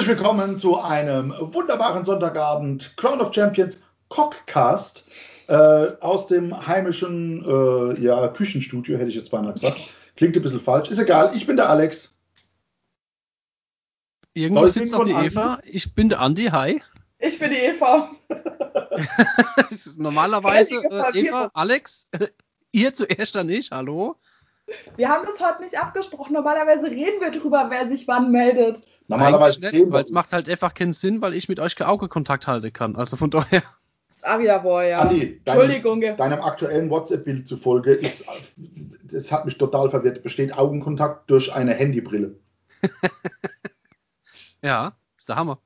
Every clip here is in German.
Herzlich willkommen zu einem wunderbaren Sonntagabend Crown of Champions Cockcast äh, aus dem heimischen äh, ja, Küchenstudio, hätte ich jetzt beinahe gesagt. Klingt ein bisschen falsch. Ist egal, ich bin der Alex. Irgendwo sitzt noch die Eva. Ich bin der Andi. Hi. Ich bin die Eva. Normalerweise äh, Eva, Alex, ihr zuerst dann ich. Hallo. Wir haben das heute nicht abgesprochen. Normalerweise reden wir drüber, wer sich wann meldet. Normalerweise nicht, weil es macht halt einfach keinen Sinn, weil ich mit euch Augekontakt halten kann. Also von daher. Das ist auch wieder wohl, ja. Andi, Entschuldigung. Deinem, deinem aktuellen WhatsApp-Bild zufolge ist, das hat mich total verwirrt, besteht Augenkontakt durch eine Handybrille. ja, ist der Hammer.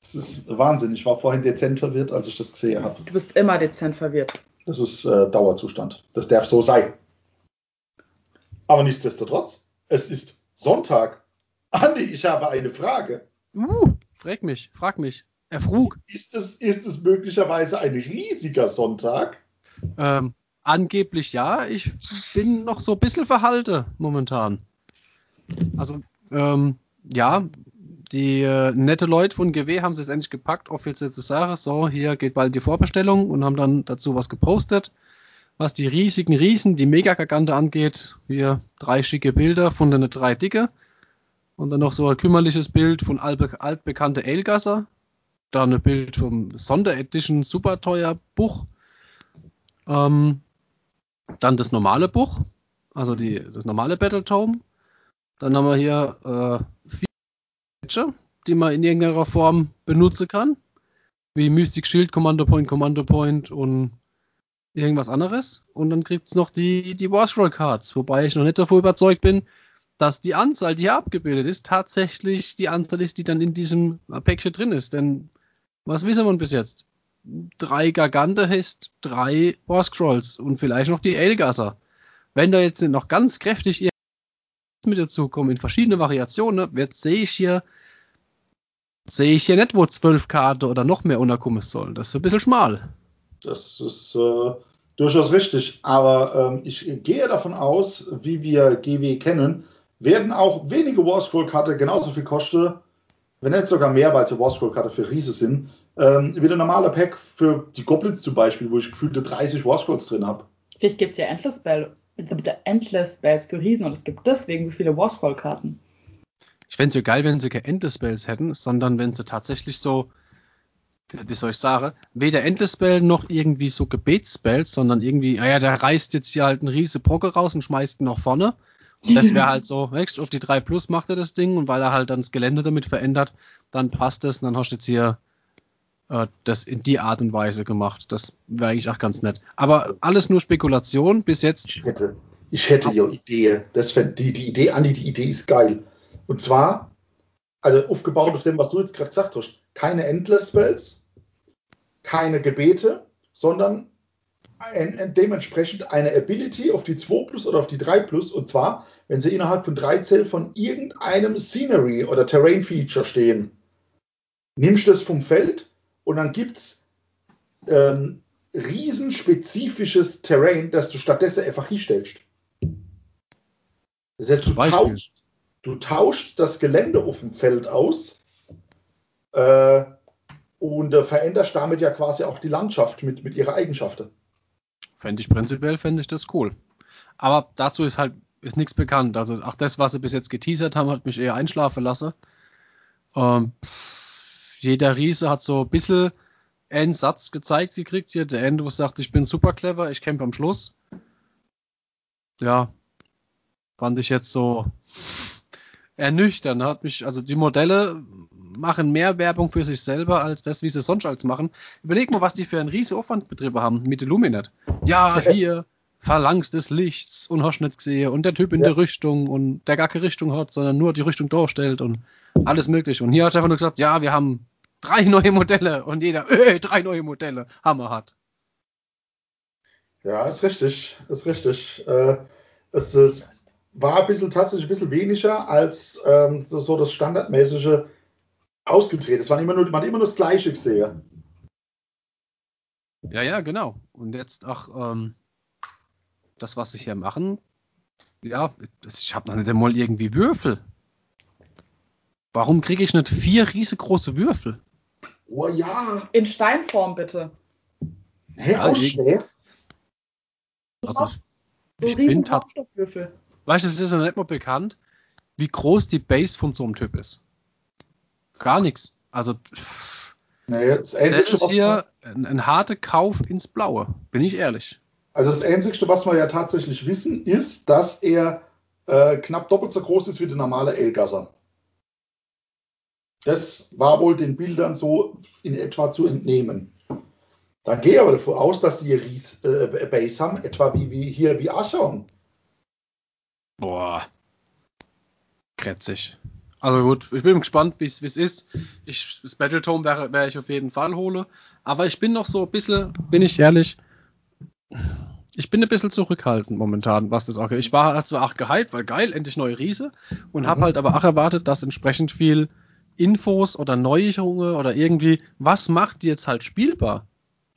Das ist Wahnsinn. Ich war vorhin dezent verwirrt, als ich das gesehen habe. Du bist immer dezent verwirrt. Das ist äh, Dauerzustand. Das darf so sein. Aber nichtsdestotrotz, es ist Sonntag. Andi, ich habe eine Frage. Uh, frag mich, frag mich. Er frug. Ist es, ist es möglicherweise ein riesiger Sonntag? Ähm, angeblich ja. Ich bin noch so ein bisschen verhalte momentan. Also, ähm, ja, die äh, nette Leute von GW haben es endlich gepackt, offiziell zu sagen, so, hier geht bald die Vorbestellung und haben dann dazu was gepostet was die riesigen Riesen, die Megagagante angeht. Hier drei schicke Bilder von den drei Dicke. Und dann noch so ein kümmerliches Bild von altbe altbekannte Elgasser. Dann ein Bild vom Sonderedition super teuer Buch. Ähm, dann das normale Buch, also die, das normale Battletome. Dann haben wir hier äh, vier Feature, die man in irgendeiner Form benutzen kann. Wie Mystic Shield, Commando Point, Commando Point und irgendwas anderes. Und dann gibt es noch die, die Warscroll Cards, wobei ich noch nicht davon überzeugt bin, dass die Anzahl, die hier abgebildet ist, tatsächlich die Anzahl ist, die dann in diesem Päckchen drin ist. Denn was wissen wir bis jetzt? Drei Gargante heißt drei Warscrolls und vielleicht noch die Elgasser. Wenn da jetzt noch ganz kräftig mit dazu kommen in verschiedene Variationen, jetzt sehe ich hier sehe ich hier nicht, wo zwölf Karten oder noch mehr unterkommen sollen. Das ist ein bisschen schmal. Das ist äh, durchaus richtig. Aber ähm, ich gehe davon aus, wie wir GW kennen, werden auch wenige Warscroll-Karte genauso viel kosten, wenn nicht sogar mehr, weil sie Warscroll-Karte für Riese sind, ähm, wie der normale Pack für die Goblins zum Beispiel, wo ich gefühlte 30 Warscrolls drin habe. Vielleicht gibt es ja Endless Spells, Endless Spells für Riesen und es gibt deswegen so viele Warscroll-Karten. Ich fände es ja geil, wenn sie keine Endless Spells hätten, sondern wenn sie tatsächlich so wie soll ich sagen, weder Endless-Spell noch irgendwie so Gebetsspells, sondern irgendwie, naja, ah der reißt jetzt hier halt einen riese Brocke raus und schmeißt ihn nach vorne. Und das wäre halt so, weißt, auf die 3 Plus macht er das Ding und weil er halt dann das Gelände damit verändert, dann passt es und dann hast du jetzt hier äh, das in die Art und Weise gemacht. Das wäre eigentlich auch ganz nett. Aber alles nur Spekulation bis jetzt. Ich hätte, ich hätte ja Idee. Das die, die Idee, Andi, die Idee ist geil. Und zwar, also aufgebaut auf dem, was du jetzt gerade gesagt hast, keine Endless Spells, keine Gebete, sondern ein, dementsprechend eine Ability auf die 2 plus oder auf die 3 plus. Und zwar, wenn sie innerhalb von 3 Zellen von irgendeinem Scenery oder Terrain Feature stehen, nimmst du das vom Feld und dann gibt es ähm, riesenspezifisches Terrain, das du stattdessen einfach hinstellst. Das heißt, du tauschst, du tauschst das Gelände auf dem Feld aus. Äh, und äh, veränderst damit ja quasi auch die Landschaft mit, mit ihrer Eigenschaften. Fände ich prinzipiell, fände ich das cool. Aber dazu ist halt ist nichts bekannt. Also auch das, was sie bis jetzt geteasert haben, hat mich eher einschlafen lassen. Ähm, jeder Riese hat so ein bisschen einen Satz gezeigt gekriegt hier. Der Andrew sagt, ich bin super clever, ich kämpfe am Schluss. Ja, fand ich jetzt so ernüchtern. Hat mich, also die Modelle machen mehr Werbung für sich selber als das, wie sie sonst als machen. Überleg mal, was die für einen riesen Aufwandbetriebe haben mit Illuminat. Ja, hier, Phalanx des Lichts und hast nicht gesehen und der Typ in ja. der Richtung und der gar keine Richtung hat, sondern nur die Richtung darstellt und alles mögliche. Und hier hat er einfach nur gesagt, ja, wir haben drei neue Modelle und jeder, äh, drei neue Modelle, Hammer hat. Ja, ist richtig, ist richtig. Äh, es, es war ein bisschen tatsächlich ein bisschen weniger als ähm, so, so das standardmäßige ausgedreht. Es war immer nur, man hat immer nur das Gleiche gesehen. Ja, ja, genau. Und jetzt auch ähm, das, was sie hier machen, ja, ich habe noch nicht einmal irgendwie Würfel. Warum kriege ich nicht vier riesengroße Würfel? Oh ja. In Steinform bitte. Hä, Ja, auch ich- schwer. Also, So ich bin tat- Hauptstoffwürfel. Weißt du, es ist ja nicht mal bekannt, wie groß die Base von so einem Typ ist. Gar nichts. Also, pff, Nee, das das ist hier ein, ein harter Kauf ins Blaue, bin ich ehrlich. Also das Einzige, was wir ja tatsächlich wissen, ist, dass er äh, knapp doppelt so groß ist wie der normale Elgasser. Das war wohl den Bildern so in etwa zu entnehmen. Dann gehe ich aber davon aus, dass die Ries äh, Base haben, etwa wie, wie hier wie Archon. Boah. Krätzig. Also gut, ich bin gespannt, wie es ist. Ich, das Battletome wäre wär ich auf jeden Fall hole. Aber ich bin noch so ein bisschen, bin ich ehrlich, ich bin ein bisschen zurückhaltend momentan, was das auch Ich war zwar auch gehypt, weil geil, endlich neue Riese. Und habe Mhm. halt aber auch erwartet, dass entsprechend viel Infos oder Neuerungen oder irgendwie, was macht die jetzt halt spielbar?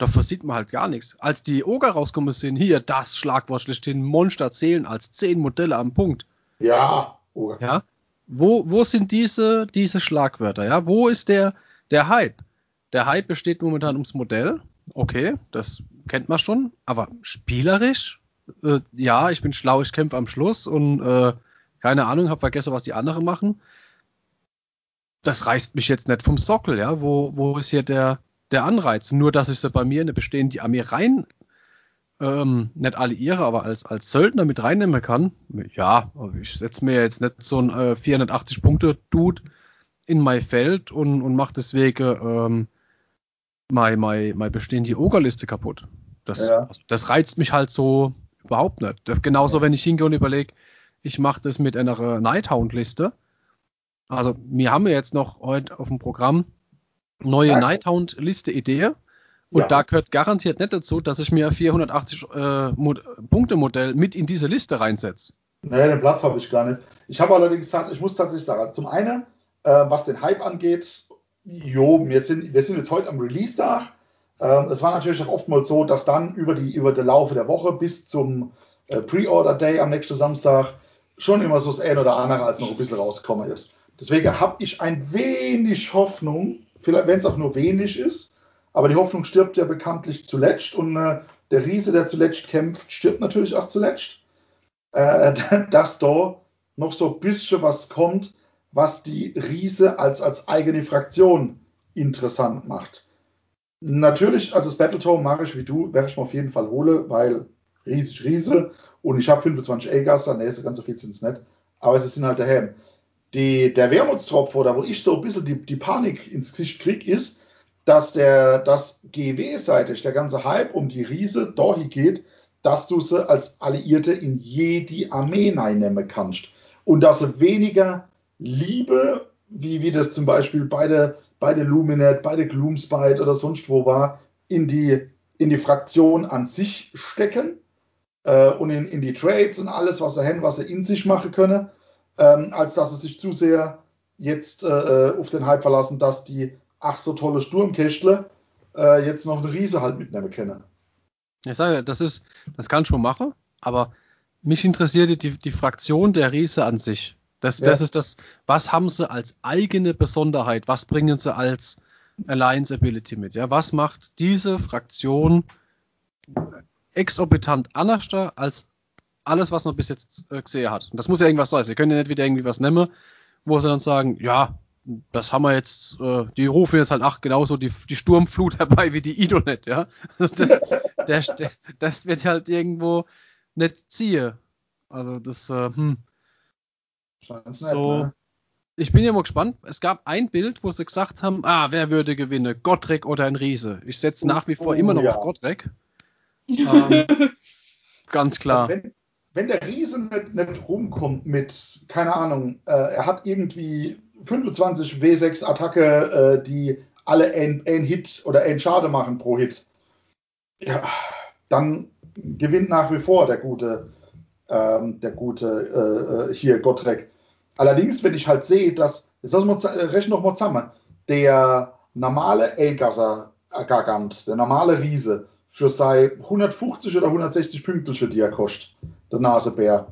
Davor sieht man halt gar nichts. Als die Oger rauskommen sind, hier das Schlagwort schlechthin, Monster zählen als 10 Modelle am Punkt. Ja. Oh. Ja. Wo, wo sind diese, diese Schlagwörter? Ja, wo ist der, der Hype? Der Hype besteht momentan ums Modell. Okay, das kennt man schon. Aber spielerisch? Äh, ja, ich bin schlau, ich kämpfe am Schluss und äh, keine Ahnung, habe vergessen, was die anderen machen. Das reißt mich jetzt nicht vom Sockel, ja. Wo, wo ist hier der, der Anreiz? Nur, dass ich sie bei mir in eine bestehende Armee rein ähm, nicht alliiere, aber als, als Söldner mit reinnehmen kann, ja, ich setze mir jetzt nicht so ein äh, 480-Punkte-Dude in mein Feld und, und mache deswegen ähm, meine, meine, meine bestehende Ogerliste kaputt. Das, Ja. also, das reizt mich halt so überhaupt nicht. Genauso, wenn ich hingehe und überlege, ich mache das mit einer Nighthound-Liste. Also, wir haben ja jetzt noch heute auf dem Programm neue Nighthound. Nighthound-Liste-Idee. Und Ja. da gehört garantiert nicht dazu, dass ich mir ein 480 äh, Punkte-Modell mit in diese Liste reinsetze. Nee, den Platz habe ich gar nicht. Ich habe allerdings tatsächlich, ich muss tatsächlich sagen, also zum einen, äh, was den Hype angeht, jo, wir sind, wir sind jetzt heute am Release-Tag. Ähm, es war natürlich auch oftmals so, dass dann über die, über den Laufe der Woche bis zum äh, Pre-Order-Day am nächsten Samstag schon immer so das ein oder andere als noch ein bisschen rausgekommen ist. Deswegen habe ich ein wenig Hoffnung, vielleicht wenn es auch nur wenig ist, aber die Hoffnung stirbt ja bekanntlich zuletzt und äh, der Riese, der zuletzt kämpft, stirbt natürlich auch zuletzt äh, dass da noch so ein bisschen was kommt, was die Riese als, als eigene Fraktion interessant macht. Natürlich, also das Battletome mache ich wie du, werde ich mir auf jeden Fall hole, weil riesig Riese und ich habe 25 A-Gaster, ne, so ganz so viel sind es nicht, aber es sind halt der Helm. Die, der Wermutstropf, oder wo ich so ein bisschen die, die Panik ins Gesicht kriege, ist, dass der, das GW-seitig, der ganze Hype um die Riese dahin geht, dass du sie als Alliierte in jede Armee einnehmen kannst. Und dass sie weniger Liebe, wie, wie das zum Beispiel bei der, bei der Luminet, bei der Gloomspite oder sonst wo war, in die, in die Fraktion an sich stecken äh, und in, in die Trades und alles, was sie haben, was sie in sich machen können, ähm, als dass sie sich zu sehr jetzt äh, auf den Hype verlassen, dass die ach so tolle Sturmkästle äh, jetzt noch eine Riese halt mitnehmen können. Ich sage, das ist, das kann schon machen, aber mich interessiert die, die Fraktion der Riese an sich. Das, Ja. das ist das, was haben sie als eigene Besonderheit? Was bringen sie als Alliance Ability mit? Ja, was macht diese Fraktion exorbitant anders als alles, was man bis jetzt äh, gesehen hat? Und das muss ja irgendwas sein. Sie können ja nicht wieder irgendwie was nehmen, wo sie dann sagen, ja, das haben wir jetzt, äh, die rufen jetzt halt ach genauso die, die Sturmflut herbei wie die Idonet, ja. Das, der, das wird halt irgendwo nicht ziehen. Also das, äh, hm. So. ne? Ich bin ja mal gespannt. Es gab ein Bild, wo sie gesagt haben, ah, wer würde gewinnen? Gottrek oder ein Riese? Ich setze nach wie vor Oh, immer noch ja. auf Gottrek. Ähm, ganz klar. Also wenn, wenn der Riese nicht, nicht rumkommt mit, keine Ahnung, äh, er hat irgendwie 25 W6 Attacke, äh, die alle ein, ein Hit oder ein Schade machen pro Hit, ja, dann gewinnt nach wie vor der gute, ähm, der gute äh, äh, hier Gottrek. Allerdings, wenn ich halt sehe, dass, jetzt lassen wir äh, rechnen noch mal zusammen, der normale Elgasser Gargant, der normale Riese, für sei 150 oder 160 Pünktliche, die er kostet, der Nasebär,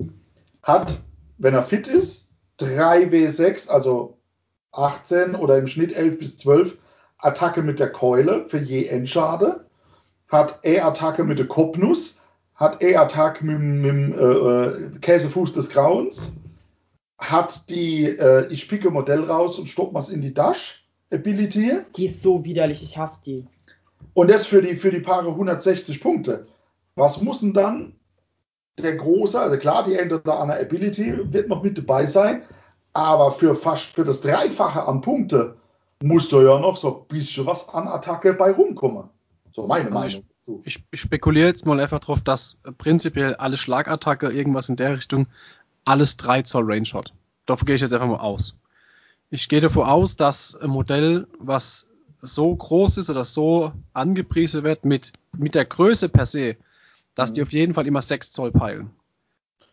hat, wenn er fit ist, 3W6, also 18 oder im Schnitt 11 bis 12 Attacke mit der Keule für je Endschade, hat E-Attacke mit der Kopfnuss, hat E-Attacke mit, dem äh, äh, Käsefuß des Grauens, hat die äh, Ich picke Modell raus und stopp was in die Tasche Ability Die ist so widerlich, ich hasse die. Und das für die, für die Paare 160 Punkte. Was muss denn dann der große, also klar, die End oder andere Ability wird noch mit dabei sein, aber für fast für das Dreifache an Punkte muss da ja noch so ein bisschen was an Attacke bei rumkommen. So meine Also Meinung. Ich, ich spekuliere jetzt mal einfach drauf, dass prinzipiell alle Schlagattacke, irgendwas in der Richtung, alles 3 Zoll Range hat. Davon gehe ich jetzt einfach mal aus. Ich gehe davon aus, dass ein Modell, was so groß ist oder so angepriesen wird mit, mit der Größe per se, dass die Mhm. auf jeden Fall immer 6 Zoll peilen.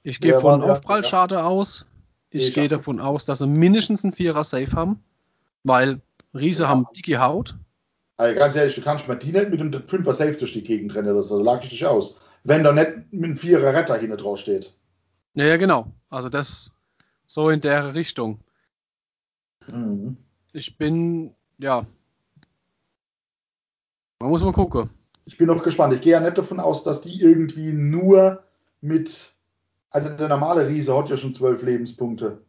Ich gehe Ja, von war- ja, Aufprallschade aus. Ich Ich gehe davon aus, dass sie mindestens einen Vierer Safe haben, weil Riese Ja. haben dicke Haut. Also ganz ehrlich, du kannst mir die nicht mit dem 5er Safe durch die Gegend rennen, das da lag ich dich aus. Wenn da nicht mit einem 4er Retter hinten drauf steht. Ja, ja, genau. Also das so in der Richtung. Mhm. Ich bin, ja. Man muss mal gucken. Ich bin noch gespannt. Ich gehe ja nicht davon aus, dass die irgendwie nur mit. Also der normale Riese hat ja schon 12 Lebenspunkte.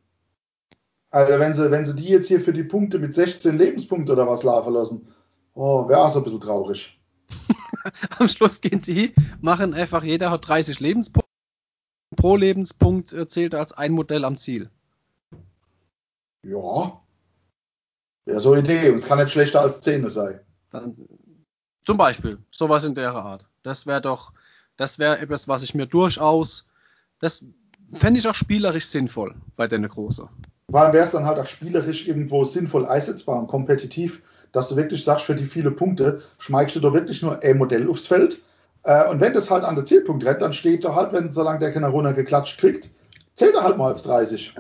Also wenn sie, wenn sie die jetzt hier für die Punkte mit 16 Lebenspunkte oder was laufen lassen, oh, wäre auch so ein bisschen traurig. Am Schluss gehen die, machen einfach, jeder hat 30 Lebenspunkte. Pro Lebenspunkt äh, zählt als ein Modell am Ziel. Ja. Ja, so eine Idee. Und es kann nicht schlechter als 10 sein. Dann, zum Beispiel, sowas in der Art. Das wäre doch, das wäre etwas, was ich mir durchaus, das fände ich auch spielerisch sinnvoll bei der Große. Vor allem wäre es dann halt auch spielerisch irgendwo sinnvoll einsetzbar und kompetitiv, dass du wirklich sagst, für die viele Punkte schmeigst du da wirklich nur ein Modell aufs Feld. Äh, und wenn das halt an der Zielpunkt rennt, dann steht da halt, wenn solange der keine Runde geklatscht kriegt, zählt er halt mal als 30.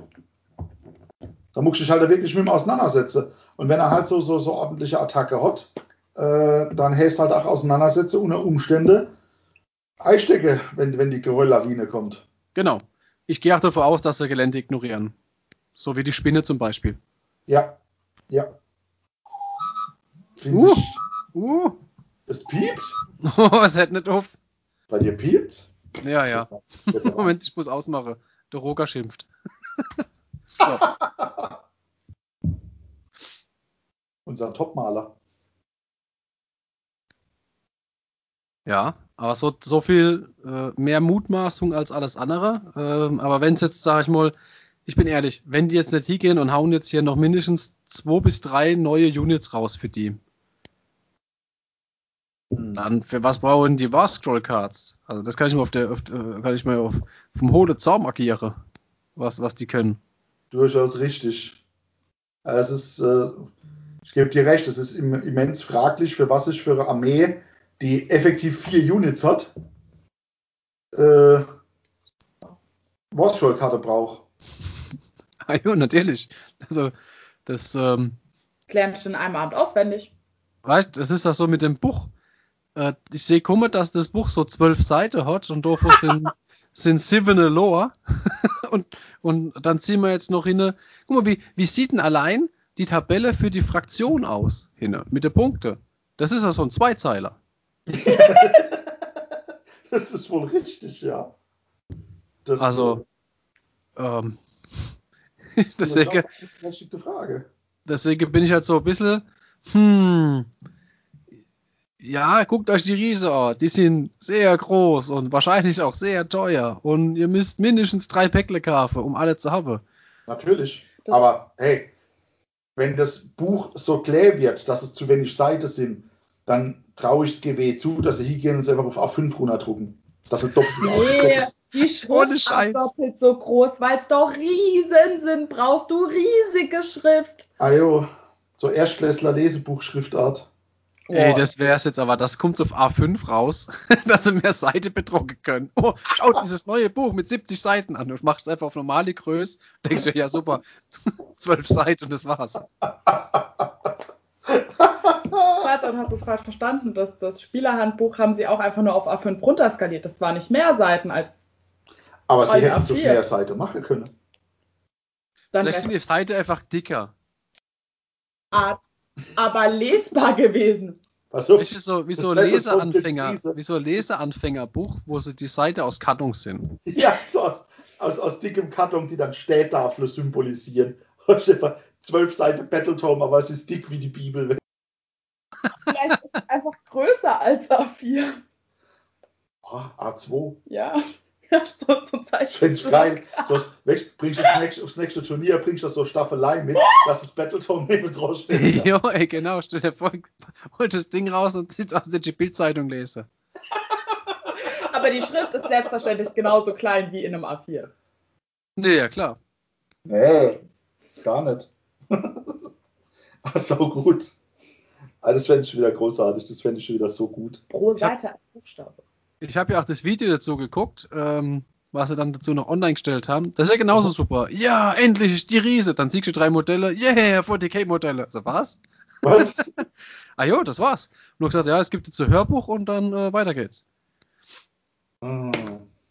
Da muss ich dich halt wirklich mit ihm auseinandersetzen. Und wenn er halt so, so, so ordentliche Attacke hat, äh, dann hält halt auch auseinandersetzen unter Umstände Eistecke, wenn, wenn die Gerölllawine kommt. Genau. Ich gehe auch davon aus, dass sie Gelände ignorieren. So wie die Spinne zum Beispiel. Ja, ja. Finde Uh. ich. Uh, Es piept? es hätte nicht auf. Bei dir piept's? Ja, ja. Moment, ich muss ausmachen. Der Roger schimpft. Unser Topmaler. Ja, aber so, so viel äh, mehr Mutmaßung als alles andere. Ähm, aber wenn es jetzt, sag ich mal, ich bin ehrlich, wenn die jetzt nicht hingehen und hauen jetzt hier noch mindestens zwei bis drei neue Units raus für die, dann für was brauchen die War Scroll Cards? Also das kann ich mal auf der, auf, äh, kann ich mal auf vom hohle Zaum agieren, was, was die können. Durchaus richtig. Es ist, äh, ich gebe dir recht, es ist im, immens fraglich, für was ich für eine Armee, die effektiv vier Units hat, äh, Warstroll-Karte brauche. Ah ja, natürlich. Also das, ähm, du in einem Abend auswendig. Weißt das ist das so mit dem Buch. Äh, ich sehe komisch, dass das Buch so zwölf Seiten hat und davon sind, sind sieben Lore. und, und dann ziehen wir jetzt noch hin. Guck mal, wie, wie sieht denn allein die Tabelle für die Fraktion aus? Hin, mit den Punkten. Das ist ja so ein Zweizeiler. das ist wohl richtig, ja. Das, Also, ähm, äh, das ist deswegen, berechtigte Frage. deswegen bin ich halt so ein bisschen, hm, ja, guckt euch die Riese an. Die sind sehr groß und wahrscheinlich auch sehr teuer. Und ihr müsst mindestens drei Päckle kaufen, um alle zu haben. Natürlich. Das- Aber hey, wenn das Buch so klar wird, dass es zu wenig Seiten sind, dann traue ich es GW zu, dass sie hier gehen und es einfach auf A5 runterdrucken. Dass sie doppelt Nee, die Schrift ist doppelt so groß, weil es doch Riesen sind. Brauchst du riesige Schrift. Ajo, Ah, so Erstklässler Lesebuchschriftart. Ey, Oh. das wär's jetzt aber, das kommt auf A5 raus, dass sie mehr Seite bedrucken können. Oh, schaut dieses neue Buch mit 70 Seiten an. Du machst es einfach auf normale Größe. Denkst du, ja super, 12 Seiten und das war's. Schatz, dann hast du es falsch verstanden. Das, das Spielerhandbuch haben sie auch einfach nur auf A5 runterskaliert. Das war nicht mehr Seiten als Aber sie hätten es auf A4. mehr Seite machen können. dann Vielleicht sind die Seite einfach dicker. Art, aber lesbar gewesen. Echt wie so, wie so Leseanfänger, wie so Leseanfängerbuch, wo so die Seite aus Karton sind. Ja, so aus, aus, aus dickem Karton, die dann Städtafel symbolisieren. Und zwölf Seiten Battletome, aber es ist dick wie die Bibel. Vielleicht ist es einfach größer als A4. Oh, A2. Ja. Ja, so zum Das finde ich geil. So, bringst du aufs nächste, aufs nächste Turnier, bringst du so Staffelei mit, dass das Battletome neben drauf steht. jo, ey, genau, stell dir vor, holt das Ding raus und sitzt aus der Bildzeitung lese. Aber die Schrift ist selbstverständlich genauso klein wie in einem A4. Nee, ja klar. Nee, gar nicht. Ach, so gut. Ah, Das fände ich wieder großartig, das fände ich schon wieder so gut. Pro Seite ein Buchstabe. Ich habe ja auch das Video dazu geguckt, ähm, was sie dann dazu noch online gestellt haben. Das ist ja genauso super. Ja, endlich ist die Riese. Dann siehst du drei Modelle. Yeah, 40k-Modelle. So, was? Was? Ah jo, das war's. Nur gesagt, ja, es gibt jetzt ein Hörbuch und dann äh, weiter geht's. Hm.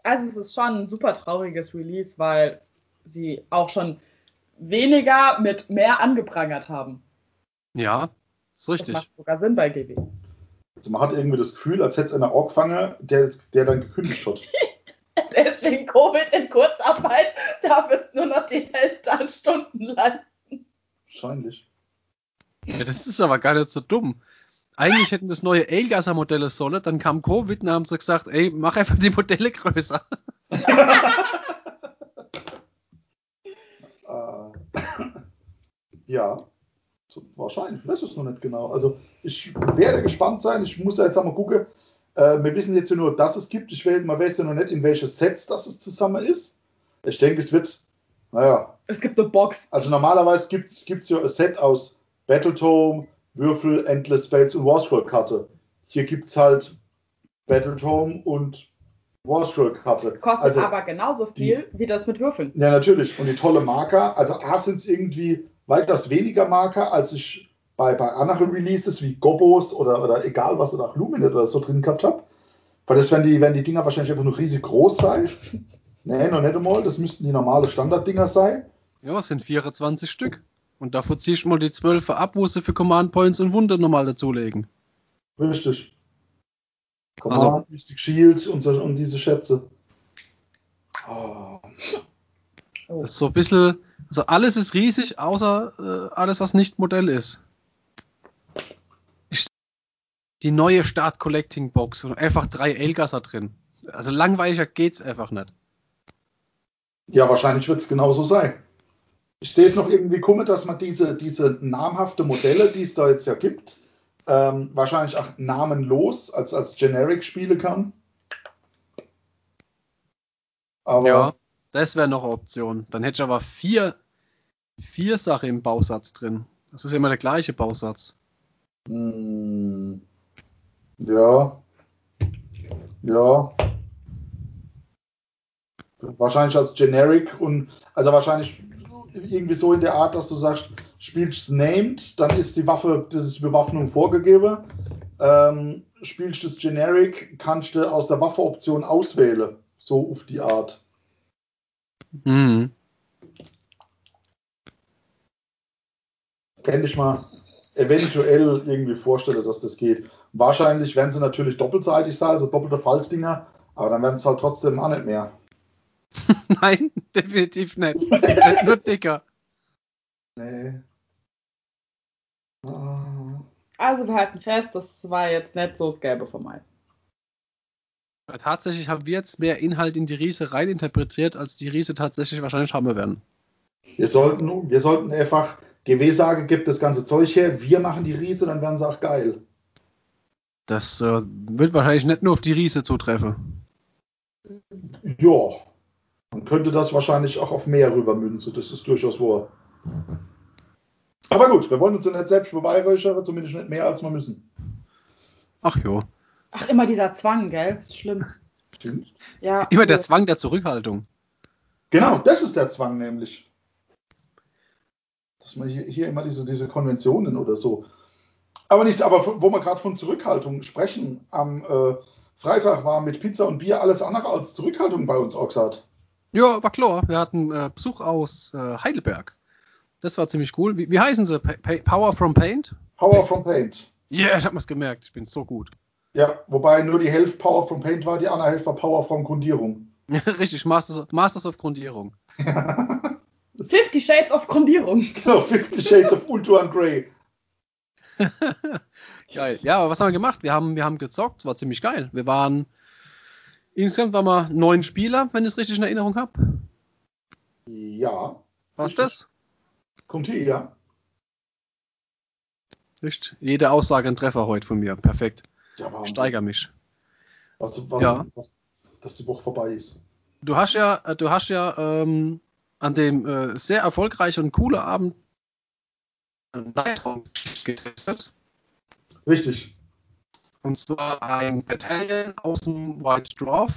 Also es ist schon ein super trauriges Release, weil sie auch schon weniger mit mehr angeprangert haben. Ja, ist Das richtig. macht sogar Sinn bei GW. Also man hat irgendwie das Gefühl, als hätte es einer Org gefangen, der, der dann gekündigt hat. Deswegen Covid in Kurzarbeit darf es nur noch die Hälfte an Stunden leisten. Wahrscheinlich. Ja, das ist aber gar nicht so dumm. Eigentlich hätten das neue Ailgasser-Modelle sollen, dann kam Covid und haben sie gesagt, ey, mach einfach die Modelle größer. Äh, ja, wahrscheinlich. Ich weiß es noch nicht genau. Also ich werde gespannt sein. Ich muss jetzt einmal gucken. Äh, wir wissen jetzt ja nur, dass es gibt. Ich will, man weiß ja noch nicht, in welche Sets das es zusammen ist. Ich denke, es wird, naja, Es gibt eine Box. also normalerweise gibt es ja ein Set aus Battletome, Würfel, Endless Fates und Warscroll-Karte. Hier gibt es halt Battletome und Warscroll-Karte. Kostet Also, aber genauso viel wie das mit Würfeln. ja, natürlich. Und die tolle Marker. Also A sind es irgendwie weitaus weniger Marker, als ich bei, bei anderen Releases wie Gobos oder, oder egal was oder auch Luminet oder so drin gehabt habe. Weil das, wenn die, wenn die Dinger wahrscheinlich einfach nur riesig groß sein. Nee, noch nicht einmal. Das müssten die normale Standarddinger sein. Ja, es sind 24 Stück. Und davor ziehst du mal die 12 ab, wo sie für Command Points und Wunder nochmal dazulegen. Richtig. Also- Command, Mystic Shield und, so, und diese Schätze. Oh. Das ist so ein bisschen, also alles ist riesig, außer äh, alles, was nicht Modell ist. Ich, die neue Start Collecting Box und einfach drei Elgasser drin. Also langweiliger geht's einfach nicht. Ja, wahrscheinlich wird es genauso sein. Ich sehe es noch irgendwie komisch, dass man diese, diese namhafte Modelle, die es da jetzt ja gibt, ähm, wahrscheinlich auch namenlos als, als Generic spielen kann. Aber Ja, das wäre noch eine Option. Dann hätte ich aber vier, vier Sachen im Bausatz drin. Das ist immer der gleiche Bausatz. mh, ja, ja, wahrscheinlich als Generic und also wahrscheinlich irgendwie so in der Art, dass du sagst, spielst Named, dann ist die Waffe, das ist Bewaffnung vorgegeben. Ähm, spielst das Generic, kannst du aus der Waffeoption auswählen. So auf die Art. Mhm. Kann ich mal eventuell irgendwie vorstellen, dass das geht. Wahrscheinlich werden sie natürlich doppelseitig sein, also doppelte Faltdinger, aber dann werden es halt trotzdem auch nicht mehr. Nein, definitiv nicht. Die wird nur dicker. Nee. Also wir halten fest, das war jetzt nicht so das Gelbe vom Ei. Weil Tatsächlich haben wir jetzt mehr Inhalt in die Riese reininterpretiert, als die Riese tatsächlich wahrscheinlich haben werden. Wir sollten, wir sollten einfach GW sagen, gibt das ganze Zeug her, wir machen die Riese, dann werden sie auch geil. Das äh, wird wahrscheinlich nicht nur auf die Riese zutreffen. Ja. Man könnte das wahrscheinlich auch auf mehr rübermünzen, das ist durchaus wahr. Aber gut, wir wollen uns ja nicht selbst beweihräuchern, zumindest nicht mehr als wir müssen. Ach jo. Ach, immer dieser Zwang, gell? Das ist schlimm. Stimmt. Ja. Immer der Zwang der Zurückhaltung. Genau, das ist der Zwang nämlich. Dass man hier, hier immer diese, diese Konventionen oder so. Aber nicht, aber wo wir gerade von Zurückhaltung sprechen, am äh, Freitag war mit Pizza und Bier alles andere als Zurückhaltung bei uns, Oxard. Ja, war klar. Wir hatten äh, Besuch aus äh, Heidelberg. Das war ziemlich cool. Wie, wie heißen sie? Pa pa Power from Paint? Power from Paint. Ja, yeah, ich hab mir's gemerkt. Ich bin so gut. Ja, wobei nur die Hälfte Power from Paint war, die andere Hälfte war Power from Grundierung. Richtig, Masters of, Masters of Grundierung. 50 Shades of Grundierung. Genau, 50 Shades of Ultra and Grey. geil. Ja, aber was haben wir gemacht? Wir haben, wir haben gezockt, es war ziemlich geil. Wir waren, insgesamt waren wir neun Spieler, wenn ich es richtig in Erinnerung habe. Ja. Was das? Kommt hier, ja. Richtig. Jede Aussage ein Treffer heute von mir. Perfekt. Ja, Ich steigere mich. Was, was, Ja. was, dass die Woche vorbei ist. Du hast ja, äh, du hast ja ähm, an dem äh, sehr erfolgreichen und coolen Abend Nighthawk getestet. Richtig. Und zwar ein Battalion aus dem White Dwarf.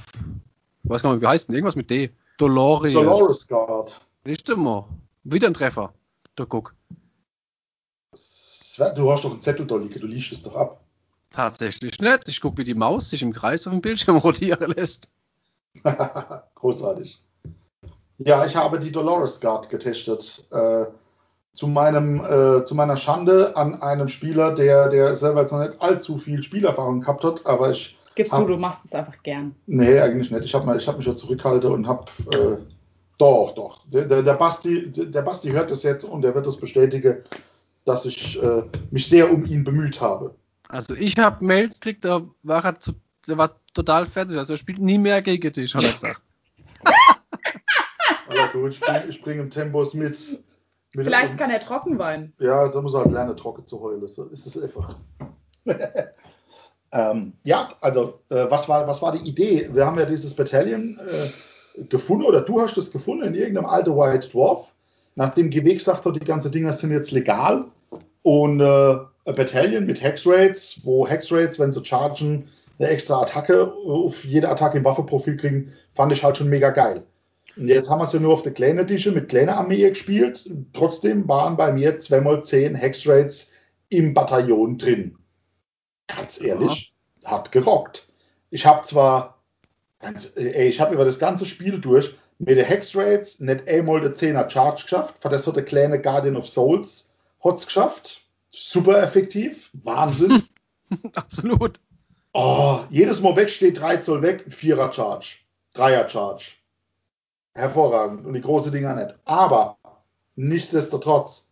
Ich weiß gar nicht, wie heißt denn? Irgendwas mit D. Dolores. Dolores Guard. Richtig mal. Wieder ein Treffer. Da guck. Du hast doch einen Zettel da liegen, du liest es doch ab. Tatsächlich nicht. Ich guck, wie die Maus sich im Kreis auf dem Bildschirm rotieren lässt. Großartig. Ja, ich habe die Dolores Guard getestet. Äh, zu, meinem, äh, zu meiner Schande an einen Spieler, der, der selber jetzt noch nicht allzu viel Spielerfahrung gehabt hat, aber ich. Gibst hab- du, du machst es einfach gern. Nee, eigentlich nicht. Ich habe hab mich ja zurückgehalten und habe. Äh, doch, doch. Der, der, der, Basti, der Basti hört das jetzt und er wird das bestätigen, dass ich äh, mich sehr um ihn bemüht habe. Also ich habe Mails gekriegt, da war er, zu, der war total fertig. Also er spielt nie mehr gegen dich, hat er gesagt. Aber gut, ich bringe ich bring im Tempos mit. mit Vielleicht kann er trocken weinen. Ja, so muss er halt lernen, trocken zu heulen. So ist es einfach. ähm, ja, also, äh, was, war, was war die Idee? Wir haben ja dieses Battalion äh, gefunden, oder du hast es gefunden in irgendeinem alten White Dwarf, nachdem GW gesagt hat, die ganzen Dinger sind jetzt legal. Und äh, Battalion mit Hex Rates, wo Hex Rates, wenn sie chargen, eine extra Attacke auf jede Attacke im Waffenprofil kriegen, fand ich halt schon mega geil. Und jetzt haben wir es ja nur auf der kleinen Edition mit kleiner Armee gespielt. Trotzdem waren bei mir 2x10 Hexrates im Bataillon drin. Ganz ehrlich, hat gerockt. Ich habe zwar, ganz, äh, ey, ich habe über das ganze Spiel durch mit den Hexrates nicht einmal der 10er Charge geschafft. Für das hat der kleine Guardian of Souls hat's geschafft. Super effektiv. Wahnsinn. Absolut. Oh, jedes Mal weg steht 3 Zoll weg, 4er Charge, 3er Charge. Hervorragend. Und die große Dinger nicht. Aber nichtsdestotrotz,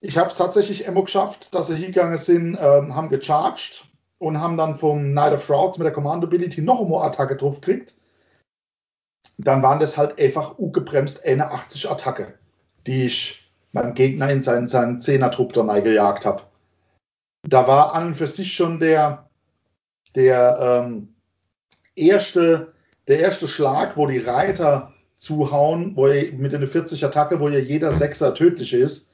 ich habe es tatsächlich immer geschafft, dass sie hingegangen sind, ähm, haben gecharged und haben dann vom Knight of Shrouds mit der Command Ability noch eine Attacke drauf gekriegt. Dann waren das halt einfach ungebremst eine 80 Attacke, die ich meinem Gegner in seinen, seinen 10er Trupp da gejagt habe. Da war an und für sich schon der, der ähm, erste, der erste Schlag, wo die Reiter zuhauen, wo ihr, mit einer 40 Attacke, wo ja jeder Sechser tödlich ist,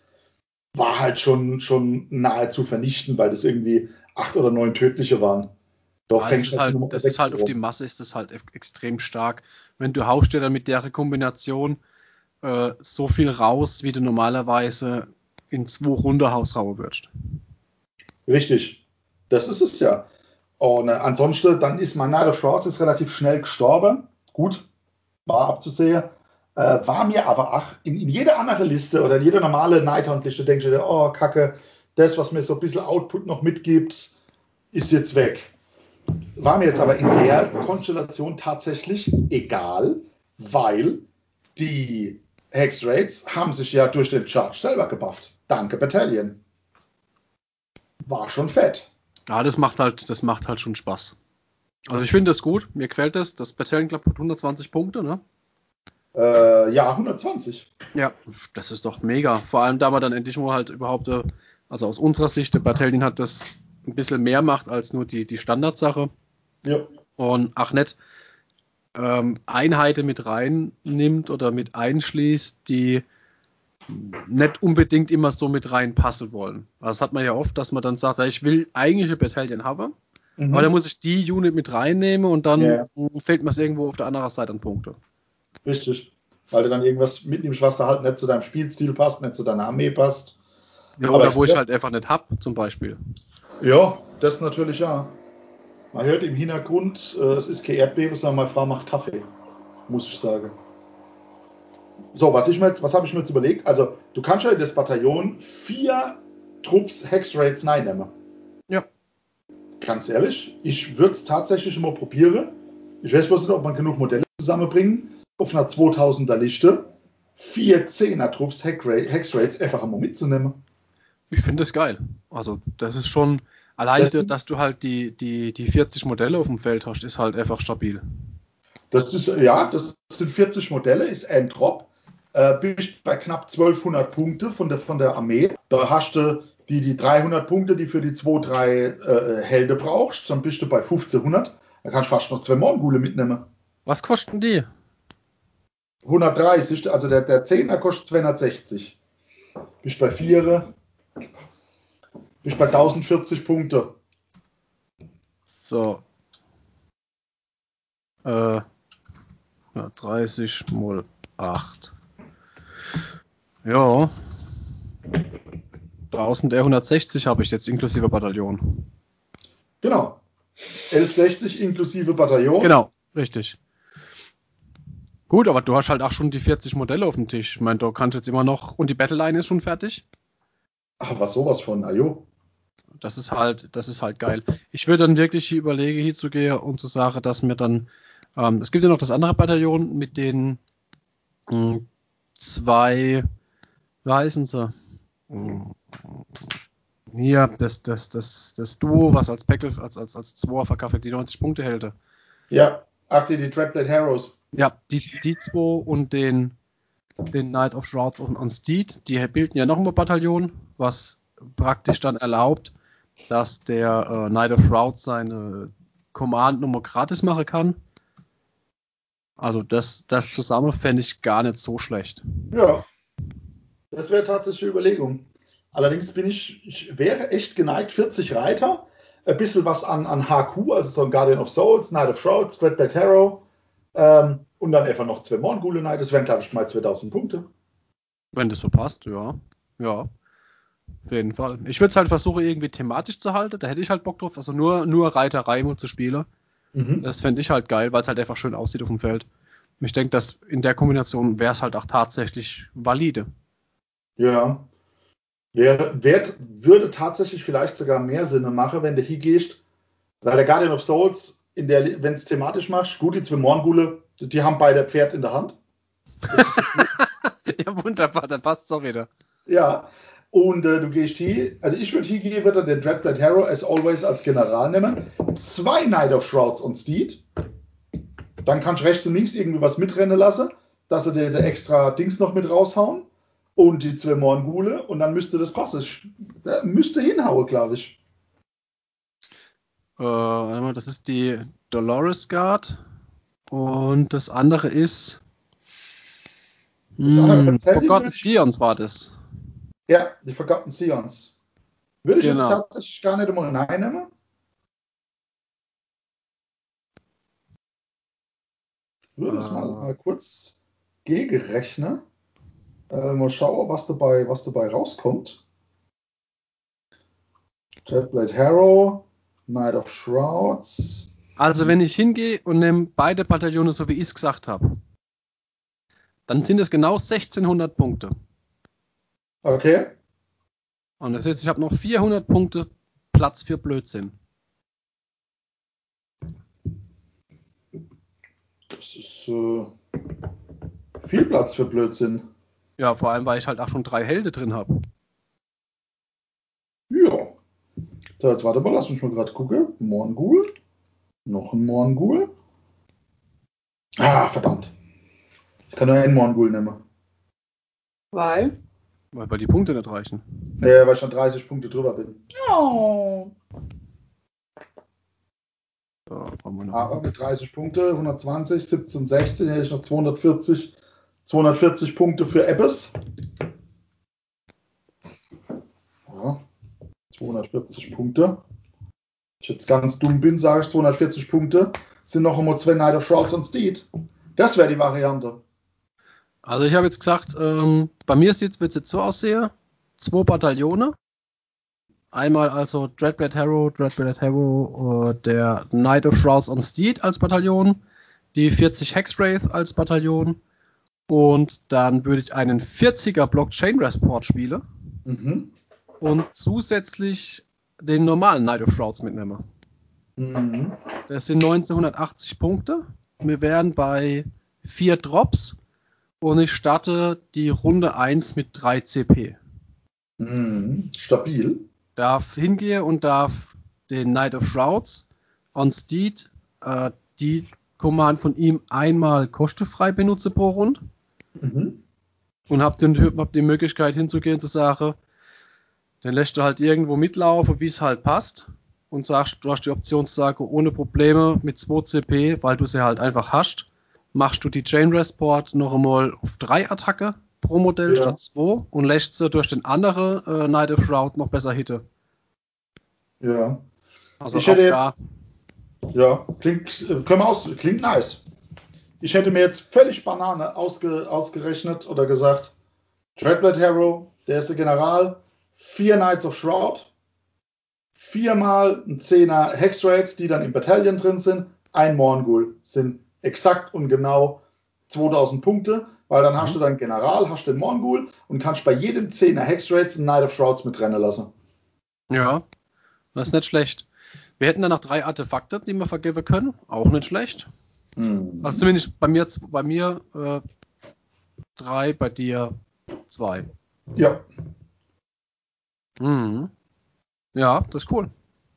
war halt schon, schon nahezu vernichtend, weil das irgendwie acht oder neun tödliche waren. Da Ja, das ist halt, Nummer das ist halt auf die Masse ist das halt ex- extrem stark. Wenn du haust dir dann mit der Kombination äh, so viel raus, wie du normalerweise in zwei Runden hausrauen würdest. Richtig. Das ist es ja. Und äh, ansonsten, dann ist of Shrouds ist relativ schnell gestorben. Gut, war abzusehen. Äh, war mir aber, ach, in, in jeder andere Liste oder in jeder normale Nighthaunt-Liste denkst du dir, oh, Kacke, das, was mir so ein bisschen Output noch mitgibt, ist jetzt weg. War mir jetzt aber in der Konstellation tatsächlich egal, weil die Hex Rates haben sich ja durch den Charge selber gebufft. Danke, Battalion. War schon fett. Ja, das macht halt, das macht halt schon Spaß. Also ich finde das gut, mir gefällt das. Das Battalion Club hat 120 Punkte, ne? Äh, ja, 120. Ja, das ist doch mega. Vor allem, da man dann endlich mal halt überhaupt, äh, also aus unserer Sicht, der Battalion hat das ein bisschen mehr macht als nur die, die Standardsache. Ja. und ach nicht ähm, Einheiten mit reinnimmt oder mit einschließt, die nicht unbedingt immer so mit reinpassen wollen. Das hat man ja oft, dass man dann sagt, ich will eigentlich eine Battalion haben, Mhm. aber dann muss ich die Unit mit reinnehmen und dann Ja. fehlt mir es irgendwo auf der anderen Seite an Punkte. Richtig. Weil du dann irgendwas mitnimmst, was da halt nicht zu deinem Spielstil passt, nicht zu deiner Armee passt. Ja, Aber oder ich wo ich glaub- halt einfach nicht hab, zum Beispiel. Ja, das natürlich ja. Man hört im Hintergrund, äh, es ist kein Erdbeben, sondern meine Frau macht Kaffee. Muss ich sagen. So, was, ich mir, was habe ich mir jetzt überlegt? Also, du kannst ja in das Bataillon vier Trupps Hex Raids nehmen. Ja. Ganz ehrlich, ich würde es tatsächlich immer probieren. Ich weiß bloß nicht, ob man genug Modelle zusammenbringen. Auf einer 2000er Liste vier 10er Trupps Hex Raids einfach einmal mitzunehmen. Ich finde das geil. Also, das ist schon, allein, Das- dass du halt die, die, die 40 Modelle auf dem Feld hast, ist halt einfach stabil. Das ist, ja, das sind 40 Modelle, ist ein Drop. Äh, bist bei knapp 1200 Punkte von der, von der Armee. Da hast du die, die 300 Punkte, die für die 2, 3 äh, Helden brauchst. Dann bist du bei 1500. Da kannst du fast noch zwei Mongole mitnehmen. Was kosten die? 130, also der, der 10er kostet 260. Bist bei 4. Bist bei 1040 Punkte. So. Äh, ja, 30 mal 8. Ja. 1160 habe ich jetzt inklusive Bataillon. Genau. 1160 inklusive Bataillon. Genau, richtig. Gut, aber du hast halt auch schon die 40 Modelle auf dem Tisch. Ich meine, du kannst jetzt immer noch. Und die Battleline ist schon fertig. Ach, was sowas von, ajo. Das ist halt, das ist halt geil. Ich würde dann wirklich hier überlegen, hier zu gehen und zu sagen, dass mir dann, ähm, es gibt ja noch das andere Bataillon mit den mh, zwei, wie heißen sie? Mh, Hier, das, das, das, das Duo, was als Packel, als, als, als Zweier verkauft, die 90 Punkte hält. Ja. Ach, die, die Dreadblade Heroes. Ja, die, die zwei und den, den Knight of Shrouds on Steed, die bilden ja noch ein Bataillon, was praktisch dann erlaubt, dass der äh, Knight of Shrouds seine Command-Nummer gratis machen kann. Also das, das zusammen fände ich gar nicht so schlecht. Ja. Das wäre tatsächlich eine Überlegung. Allerdings bin ich, ich wäre echt geneigt, 40 Reiter, ein bisschen was an, an HQ, also so ein Guardian of Souls, Knight of Shrouds, Dreadblade Hero ähm, und dann einfach noch zwei Mongole Knight. Das wären, glaube ich, mal 2000 Punkte. Wenn das so passt, ja. Ja. Auf jeden Fall. Ich würde es halt versuchen, irgendwie thematisch zu halten. Da hätte ich halt Bock drauf. Also nur, nur Reiterei nur zu spielen. Mhm. Das fände ich halt geil, weil es halt einfach schön aussieht auf dem Feld. Und ich denke, dass in der Kombination wäre es halt auch tatsächlich valide. Ja. Wäre, wär, würde tatsächlich vielleicht sogar mehr Sinn machen, wenn du hier gehst, weil der Guardian of Souls, wenn es thematisch machst, gut, die zwei Mongole, die haben beide Pferd in der Hand. ja, wunderbar, dann passt es auch wieder. Ja, und äh, du gehst hier, also ich würde hier gehen, würde den Dreadblade Hero as always als General nehmen. Zwei Knight of Shrouds und Steed. Dann kannst du rechts und links irgendwie was mitrennen lassen, dass sie der, der extra Dings noch mit raushauen. Und die zwei Mongole und dann müsste das passen. Da müsste hinhauen, glaube ich. Äh, warte mal, das ist die Dolores Guard. Und das andere ist. Das andere Hm, Pathetic Forgotten? Sions war das. Ja, die Forgotten Seons. Würde ich Genau. jetzt tatsächlich gar nicht einmal reinnehmen. Ich würde es mal, Ah. mal kurz gegenrechnen. Äh, mal schauen, was dabei, was dabei rauskommt. Dreadblade Harrow, Knight of Shrouds. Also, wenn ich hingehe und nehme beide Bataillone, so wie ich es gesagt habe, dann sind es genau 1600 Punkte. Okay. Und das heißt, ich habe noch 400 Punkte Platz für Blödsinn. Das ist äh, viel Platz für Blödsinn. Ja, vor allem, weil ich halt auch schon drei Helden drin habe. Ja. So, jetzt warte mal, lass mich mal gerade gucken. Morngul. Noch ein Morngul. Ah, verdammt. Ich kann nur einen Morngul nehmen. Weil? Weil, weil die Punkte nicht reichen. Äh, weil ich schon 30 Punkte drüber bin. Oh. So. Aber mit 30 Punkte, 120, 17, 16, hätte ich noch 240, 240 Punkte für Ebbes. Ja, 240 Punkte. Wenn ich jetzt ganz dumm bin, sage ich 240 Punkte. Sind noch immer zwei of Shrouds und Steed. Das wäre die Variante. Also ich habe jetzt gesagt, ähm, bei mir wird es jetzt so aussehen, zwei Bataillone. Einmal also Dreadblade Harrow, Dreadblade Harrow, äh, der Knight of Shrouds on Steed als Bataillon, die 40 Hexwraith als Bataillon Und dann würde ich einen 40er Blockchain Resport spielen. Mhm. Und zusätzlich den normalen Night of Shrouds mitnehmen. Mhm. Das sind 1980 Punkte. Wir wären bei vier Drops und ich starte die Runde 1 mit 3 CP. Mhm. Stabil. Darf hingehe und darf den Knight of Shrouds on Steed äh, die Command von ihm einmal kostenfrei benutze pro Runde Mhm. und hab, den, hab die Möglichkeit hinzugehen zu sagen, dann lässt du halt irgendwo mitlaufen, wie es halt passt und sagst, du hast die Option zu sagen, ohne Probleme mit 2 CP, weil du sie halt einfach hast, machst du die Chain Resport noch einmal auf 3 Attacke pro Modell Ja. statt 2 und lässt sie durch den anderen äh, Knight of Shroud noch besser hitte. Ja. Also Ich hätte jetzt- Ja, klingt, können wir aus, klingt nice. Ich hätte mir jetzt völlig Banane ausge, ausgerechnet oder gesagt, Dreadblade Hero, der ist der General, vier Knights of Shroud, viermal ein Zehner Hex Raids, die dann im Bataillon drin sind, ein Morgul, sind exakt und genau 2000 Punkte, weil dann hast du deinen General, hast den Morgul und kannst bei jedem Zehner Hex Raids einen Knight of Shrouds mitrennen lassen. Ja, das ist nicht schlecht. Wir hätten dann noch drei Artefakte, die wir vergeben können. Auch nicht schlecht. Hm. Also zumindest bei mir, bei mir äh, drei, bei dir zwei. Ja, Mhm. Ja, das ist cool.